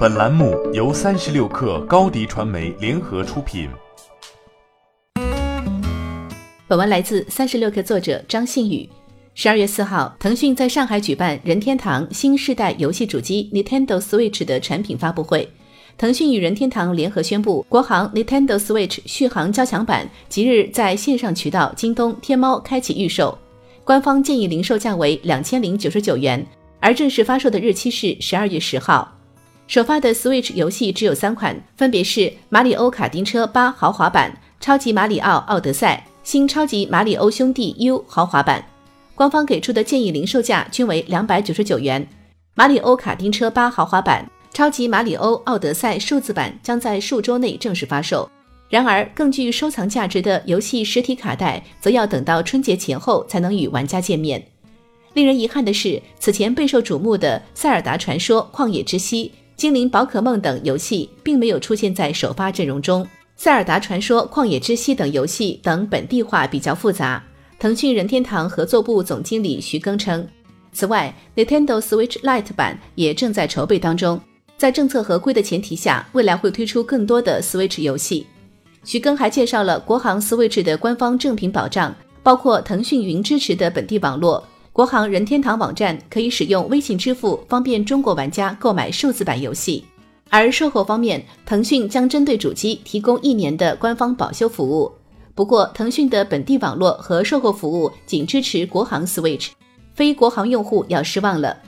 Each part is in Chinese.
本栏目由三十六氪高低传媒联合出品。本文来自三十六氪作者张信宇。十二月四号，腾讯在上海举办任天堂新世代游戏主机 Nintendo Switch 的产品发布会。腾讯与任天堂联合宣布，国行 Nintendo Switch 续航加强版即日在线上渠道京东、天猫开启预售，官方建议零售价为两千零九十九元，而正式发售的日期是十二月十号。首发的 Switch 游戏只有三款，分别是《马里欧卡丁车八豪华版》、《超级马里奥奥德赛》、《新超级马里欧兄弟 U 豪华版》。官方给出的建议零售价均为两百九十九元。《马里欧卡丁车八豪华版》、《超级马里欧奥德赛数字版》将在数周内正式发售。然而，更具收藏价值的游戏实体卡带则要等到春节前后才能与玩家见面。令人遗憾的是，此前备受瞩目的《塞尔达传说：旷野之息》。精灵宝可梦等游戏并没有出现在首发阵容中，《塞尔达传说：旷野之息》等游戏等本地化比较复杂。腾讯任天堂合作部总经理徐庚称，此外，Nintendo Switch Lite 版也正在筹备当中，在政策合规的前提下，未来会推出更多的 Switch 游戏。徐庚还介绍了国行 Switch 的官方正品保障，包括腾讯云支持的本地网络。国行任天堂网站可以使用微信支付，方便中国玩家购买数字版游戏。而售后方面，腾讯将针对主机提供一年的官方保修服务。不过，腾讯的本地网络和售后服务仅支持国行 Switch，非国行用户要失望了。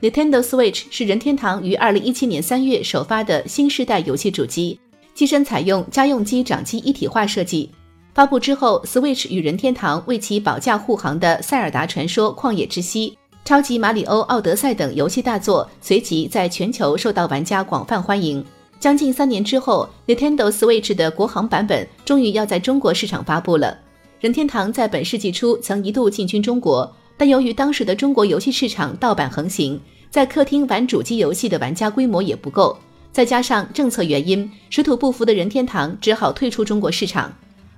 Nintendo Switch 是任天堂于二零一七年三月首发的新世代游戏主机，机身采用家用机掌机一体化设计。发布之后，Switch 与任天堂为其保驾护航的《塞尔达传说：旷野之息》、《超级马里欧奥德赛》等游戏大作，随即在全球受到玩家广泛欢迎。将近三年之后，Nintendo Switch 的国行版本终于要在中国市场发布了。任天堂在本世纪初曾一度进军中国，但由于当时的中国游戏市场盗版横行，在客厅玩主机游戏的玩家规模也不够，再加上政策原因，水土不服的任天堂只好退出中国市场。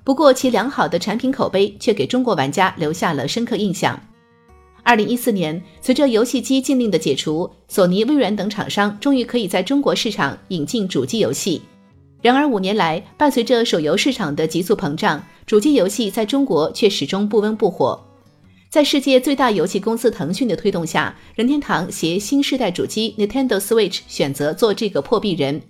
不过，其良好的产品口碑却给中国玩家留下了深刻印象。二零一四年，随着游戏机禁令的解除，索尼、微软等厂商终于可以在中国市场引进主机游戏。然而，五年来，伴随着手游市场的急速膨胀，主机游戏在中国却始终不温不火。在世界最大游戏公司腾讯的推动下，任天堂携新世代主机 Nintendo Switch 选择做这个破壁人。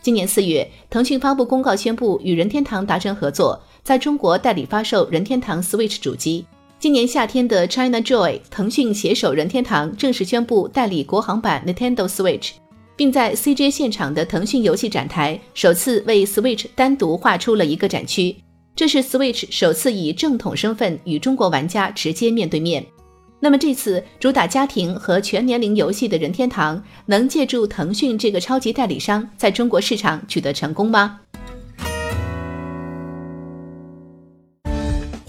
今年四月，腾讯发布公告宣布与任天堂达成合作。在中国代理发售任天堂 Switch 主机。今年夏天的 China Joy，腾讯携手任天堂正式宣布代理国行版 Nintendo Switch，并在 CJ 现场的腾讯游戏展台首次为 Switch 单独划出了一个展区。这是 Switch 首次以正统身份与中国玩家直接面对面。那么这次主打家庭和全年龄游戏的任天堂，能借助腾讯这个超级代理商，在中国市场取得成功吗？